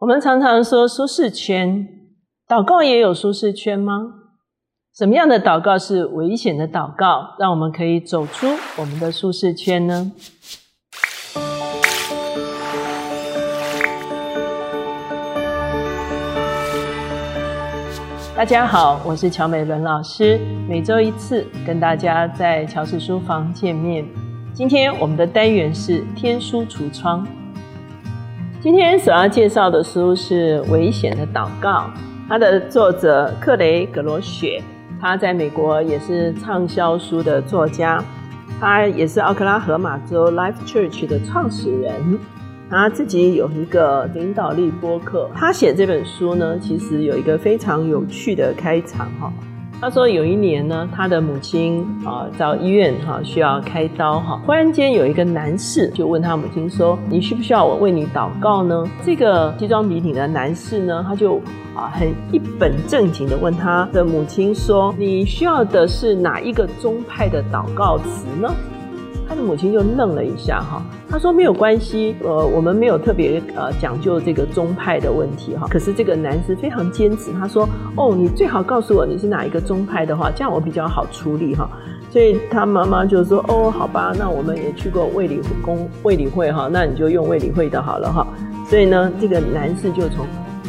我们常常说舒适圈，祷告也有舒适圈吗？什么样的祷告是危险的祷告，让我们可以走出我们的舒适圈呢？大家好，我是乔美伦老师，每周一次跟大家在乔氏书房见面。今天我们的单元是天书橱窗。今天所要介绍的书是《危险的祷告》，它的作者克雷格罗雪，他在美国也是畅销书的作家，他也是奥克拉荷马州 Life Church 的创始人，他自己有一个领导力播客。他写这本书呢，其实有一个非常有趣的开场哈。他说有一年呢，他的母亲啊到医院哈需要开刀哈，忽然间有一个男士就问他母亲说：“你需不需要我为你祷告呢？”这个西装笔挺的男士呢，他就啊很一本正经的问他的母亲说：“你需要的是哪一个宗派的祷告词呢？”他的母亲就愣了一下，哈，他说没有关系，呃，我们没有特别呃讲究这个宗派的问题，哈。可是这个男士非常坚持，他说，哦，你最好告诉我你是哪一个宗派的话，这样我比较好处理，哈。所以他妈妈就说，哦，好吧，那我们也去过卫理公卫理会，哈，那你就用卫理会的好了，哈。所以呢，这个男士就从。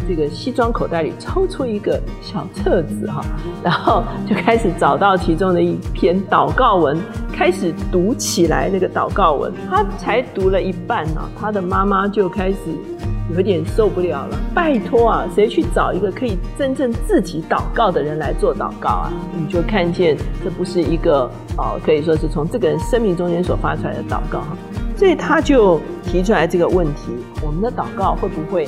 这个西装口袋里抽出一个小册子哈，然后就开始找到其中的一篇祷告文，开始读起来。那个祷告文，他才读了一半呢，他的妈妈就开始有点受不了了。拜托啊，谁去找一个可以真正自己祷告的人来做祷告啊？你就看见这不是一个哦，可以说是从这个人生命中间所发出来的祷告哈。所以他就提出来这个问题：我们的祷告会不会？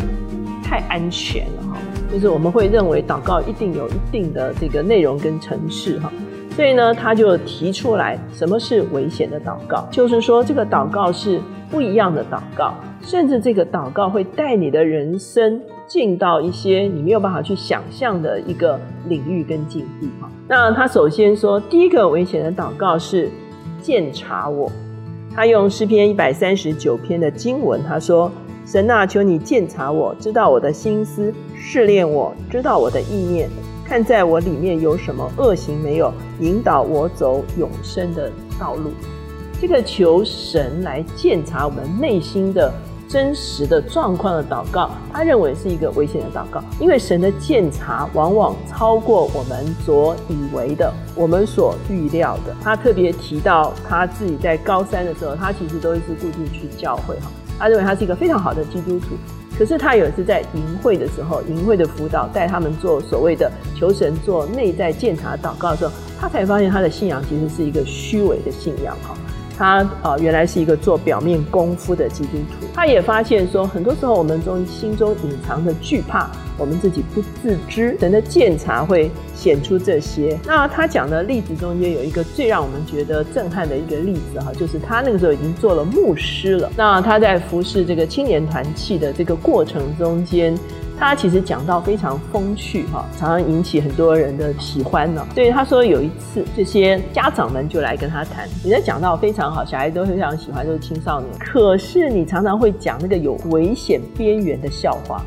太安全了哈，就是我们会认为祷告一定有一定的这个内容跟层次哈，所以呢，他就提出来什么是危险的祷告，就是说这个祷告是不一样的祷告，甚至这个祷告会带你的人生进到一些你没有办法去想象的一个领域跟境地哈。那他首先说，第一个危险的祷告是鉴察我，他用诗篇一百三十九篇的经文，他说。神啊，求你鉴察我，知道我的心思，试炼我，知道我的意念，看在我里面有什么恶行没有，引导我走永生的道路。这个求神来鉴察我们内心的真实的状况的祷告，他认为是一个危险的祷告，因为神的鉴察往往超过我们所以为的，我们所预料的。他特别提到他自己在高三的时候，他其实都一直固定去教会哈。他认为他是一个非常好的基督徒，可是他有一次在淫会的时候，淫会的辅导带他们做所谓的求神做内在检查祷告的时候，他才发现他的信仰其实是一个虚伪的信仰哈。他啊，原来是一个做表面功夫的基督徒。他也发现说，很多时候我们中心中隐藏的惧怕，我们自己不自知。神的鉴察会显出这些。那他讲的例子中间有一个最让我们觉得震撼的一个例子哈，就是他那个时候已经做了牧师了。那他在服侍这个青年团契的这个过程中间。他其实讲到非常风趣哈，常常引起很多人的喜欢呢。所以他说有一次，这些家长们就来跟他谈，你的讲到非常好，小孩都非常喜欢，都是青少年。可是你常常会讲那个有危险边缘的笑话，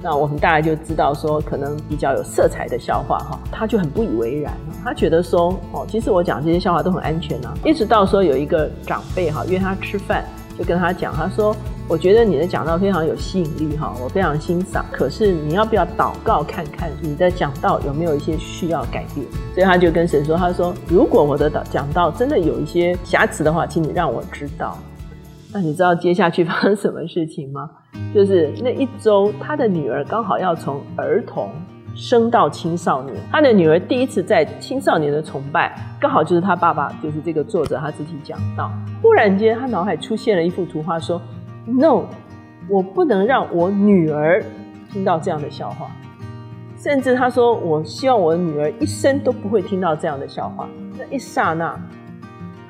那我们大概就知道说，可能比较有色彩的笑话哈，他就很不以为然。他觉得说，哦，其实我讲这些笑话都很安全啊。一直到说有一个长辈哈约他吃饭，就跟他讲，他说。我觉得你的讲道非常有吸引力哈，我非常欣赏。可是你要不要祷告看看你的讲道有没有一些需要改变？所以他就跟神说：“他说如果我的讲道真的有一些瑕疵的话，请你让我知道。”那你知道接下去发生什么事情吗？就是那一周，他的女儿刚好要从儿童升到青少年，他的女儿第一次在青少年的崇拜，刚好就是他爸爸，就是这个作者他自己讲到。忽然间，他脑海出现了一幅图画，说。No，我不能让我女儿听到这样的笑话。甚至他说：“我希望我的女儿一生都不会听到这样的笑话。”那一刹那，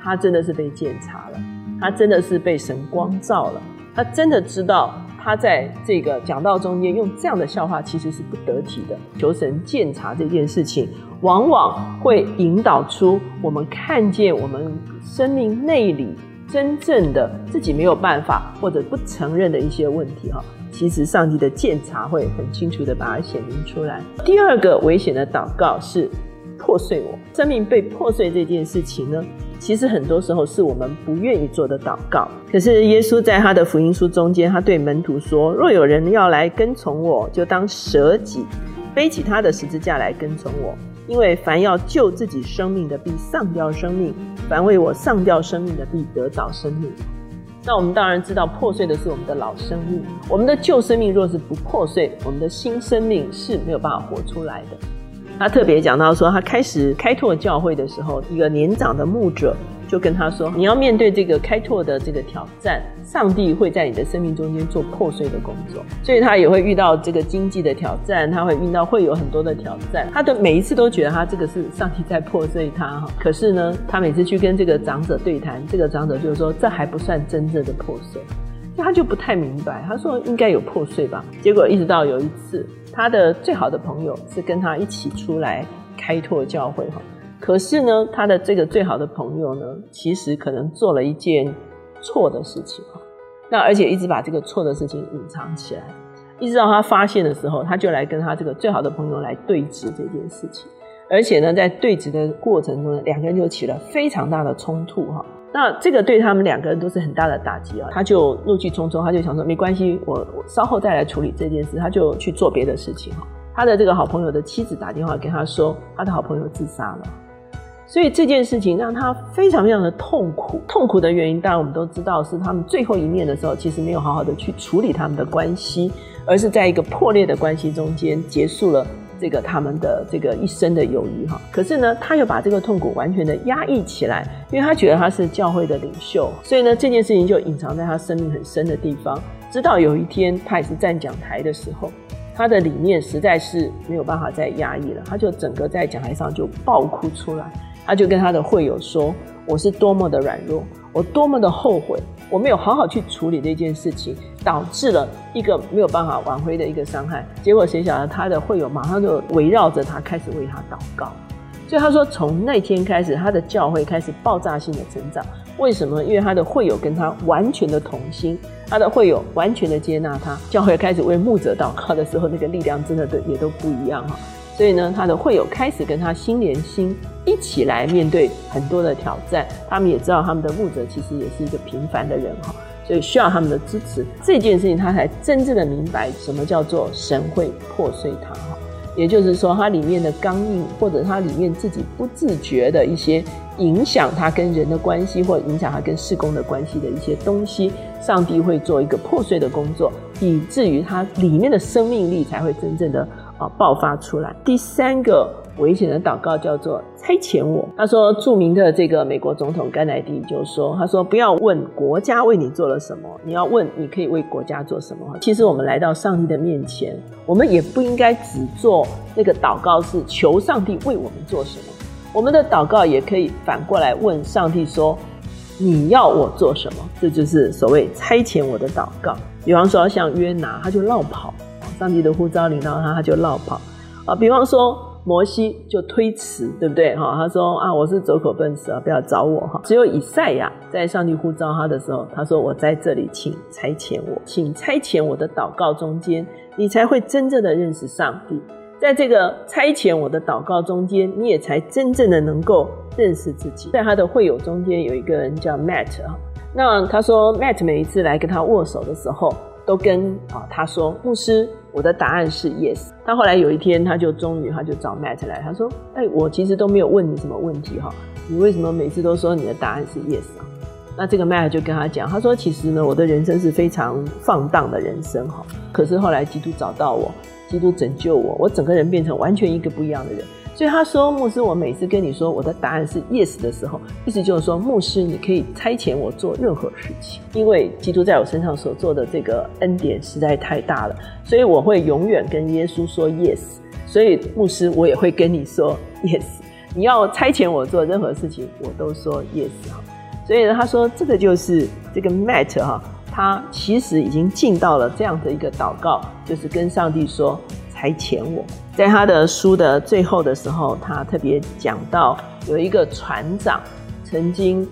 他真的是被检查了，他真的是被神光照了，他真的知道他在这个讲道中间用这样的笑话其实是不得体的。求神检查这件事情，往往会引导出我们看见我们生命内里。真正的自己没有办法或者不承认的一些问题哈，其实上帝的鉴察会很清楚的把它显明出来。第二个危险的祷告是破碎我生命被破碎这件事情呢，其实很多时候是我们不愿意做的祷告。可是耶稣在他的福音书中间，他对门徒说：“若有人要来跟从我，就当舍己，背起他的十字架来跟从我。因为凡要救自己生命的，必丧掉生命；凡为我丧掉生命的，必得到生命。”那我们当然知道，破碎的是我们的老生命。我们的旧生命若是不破碎，我们的新生命是没有办法活出来的。他特别讲到说，他开始开拓教会的时候，一个年长的牧者。就跟他说，你要面对这个开拓的这个挑战，上帝会在你的生命中间做破碎的工作，所以他也会遇到这个经济的挑战，他会遇到会有很多的挑战，他的每一次都觉得他这个是上帝在破碎他哈，可是呢，他每次去跟这个长者对谈，这个长者就是说这还不算真正的破碎，他就不太明白，他说应该有破碎吧，结果一直到有一次，他的最好的朋友是跟他一起出来开拓教会哈。可是呢，他的这个最好的朋友呢，其实可能做了一件错的事情那而且一直把这个错的事情隐藏起来，一直到他发现的时候，他就来跟他这个最好的朋友来对峙这件事情。而且呢，在对峙的过程中，两个人就起了非常大的冲突哈。那这个对他们两个人都是很大的打击啊。他就怒气冲冲，他就想说没关系，我稍后再来处理这件事。他就去做别的事情哈。他的这个好朋友的妻子打电话跟他说，他的好朋友自杀了。所以这件事情让他非常非常的痛苦，痛苦的原因当然我们都知道是他们最后一面的时候，其实没有好好的去处理他们的关系，而是在一个破裂的关系中间结束了这个他们的这个一生的友谊哈。可是呢，他又把这个痛苦完全的压抑起来，因为他觉得他是教会的领袖，所以呢这件事情就隐藏在他生命很深的地方。直到有一天他也是站讲台的时候，他的理念实在是没有办法再压抑了，他就整个在讲台上就爆哭出来。他就跟他的会友说：“我是多么的软弱，我多么的后悔，我没有好好去处理这件事情，导致了一个没有办法挽回的一个伤害。结果谁晓得他的会友马上就围绕着他开始为他祷告。所以他说，从那天开始，他的教会开始爆炸性的成长。为什么？因为他的会友跟他完全的同心，他的会友完全的接纳他，教会开始为牧者祷告的时候，那个力量真的都也都不一样哈。”所以呢，他的会友开始跟他心连心，一起来面对很多的挑战。他们也知道他们的牧者其实也是一个平凡的人哈，所以需要他们的支持。这件事情他才真正的明白什么叫做神会破碎他哈。也就是说，他里面的刚硬，或者他里面自己不自觉的一些影响他跟人的关系，或影响他跟事工的关系的一些东西，上帝会做一个破碎的工作，以至于他里面的生命力才会真正的。啊，爆发出来。第三个危险的祷告叫做差遣我。他说，著名的这个美国总统甘乃迪就说：“他说不要问国家为你做了什么，你要问你可以为国家做什么。”其实我们来到上帝的面前，我们也不应该只做那个祷告，是求上帝为我们做什么。我们的祷告也可以反过来问上帝说：“你要我做什么？”这就是所谓差遣我的祷告。比方说，像约拿，他就绕跑。上帝的呼召领到他，他就绕跑啊。比方说摩西就推辞，对不对？哈，他说啊，我是走口笨舌啊，不要找我哈。只有以赛亚在上帝呼召他的时候，他说我在这里，请差遣我，请差遣我的祷告中间，你才会真正的认识上帝。在这个差遣我的祷告中间，你也才真正的能够认识自己。在他的会友中间有一个人叫 Matt 啊，那他说 Matt 每一次来跟他握手的时候，都跟啊他说牧师。我的答案是 yes。他后来有一天，他就终于他就找 Matt 来，他说：“哎，我其实都没有问你什么问题哈，你为什么每次都说你的答案是 yes 啊？”那这个 Matt 就跟他讲，他说：“其实呢，我的人生是非常放荡的人生哈，可是后来基督找到我，基督拯救我，我整个人变成完全一个不一样的人。”所以他说：“牧师，我每次跟你说我的答案是 yes 的时候，意思就是说，牧师你可以差遣我做任何事情，因为基督在我身上所做的这个恩典实在太大了，所以我会永远跟耶稣说 yes。所以牧师，我也会跟你说 yes。你要差遣我做任何事情，我都说 yes。所以呢，他说这个就是这个 Matt 哈，他其实已经进到了这样的一个祷告，就是跟上帝说。”才遣我，在他的书的最后的时候，他特别讲到有一个船长曾经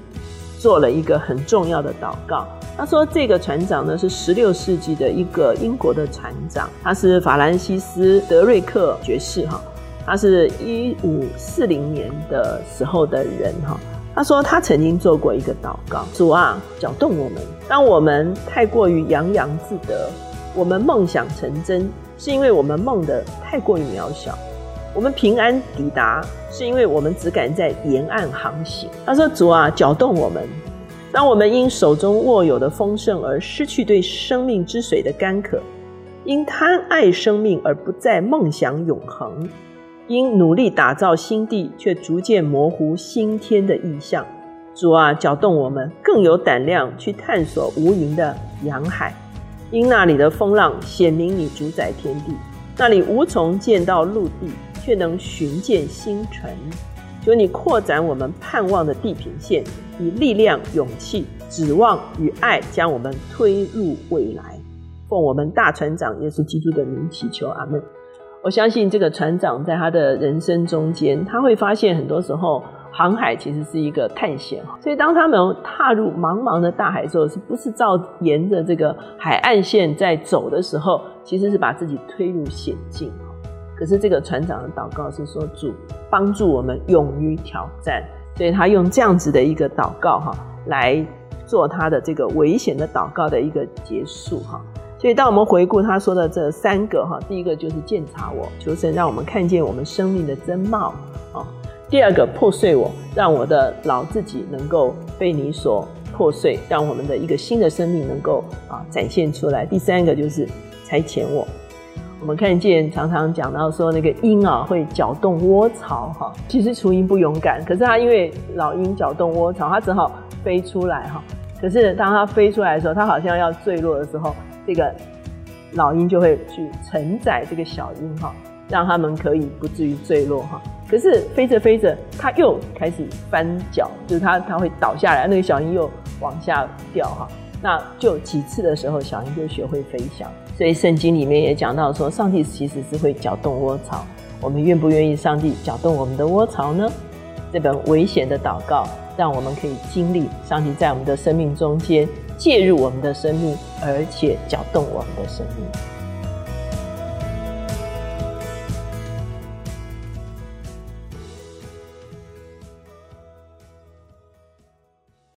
做了一个很重要的祷告。他说这个船长呢是十六世纪的一个英国的船长，他是法兰西斯·德瑞克爵士哈，他是一五四零年的时候的人哈。他说他曾经做过一个祷告：主啊，搅动我们，当我们太过于洋洋自得，我们梦想成真，是因为我们梦的太过于渺小；我们平安抵达，是因为我们只敢在沿岸航行。他说：主啊，搅动我们。当我们因手中握有的丰盛而失去对生命之水的干渴，因贪爱生命而不再梦想永恒，因努力打造新地却逐渐模糊新天的意象，主啊，搅动我们更有胆量去探索无垠的洋海，因那里的风浪显明你主宰天地，那里无从见到陆地，却能寻见星辰。求你扩展我们盼望的地平线，以力量、勇气、指望与爱，将我们推入未来。奉我们大船长耶稣基督的名祈求，阿门。我相信这个船长在他的人生中间，他会发现很多时候航海其实是一个探险。所以当他们踏入茫茫的大海时候，是不是照沿着这个海岸线在走的时候，其实是把自己推入险境。可是这个船长的祷告是说主帮助我们勇于挑战，所以他用这样子的一个祷告哈来做他的这个危险的祷告的一个结束哈。所以当我们回顾他说的这三个哈，第一个就是鉴察我，求神让我们看见我们生命的真貌啊；第二个破碎我，让我的老自己能够被你所破碎，让我们的一个新的生命能够啊展现出来；第三个就是差遣我。我们看见常常讲到说那个鹰啊会搅动窝巢哈，其实雏鹰不勇敢，可是它因为老鹰搅动窝巢，它只好飞出来哈。可是当它飞出来的时候，它好像要坠落的时候，这个老鹰就会去承载这个小鹰哈，让他们可以不至于坠落哈。可是飞着飞着，它又开始翻脚，就是它它会倒下来，那个小鹰又往下掉哈。那就几次的时候，小鹰就学会飞翔。所以圣经里面也讲到说，上帝其实是会搅动窝巢。我们愿不愿意上帝搅动我们的窝巢呢？这本危险的祷告，让我们可以经历上帝在我们的生命中间介入我们的生命，而且搅动我们的生命。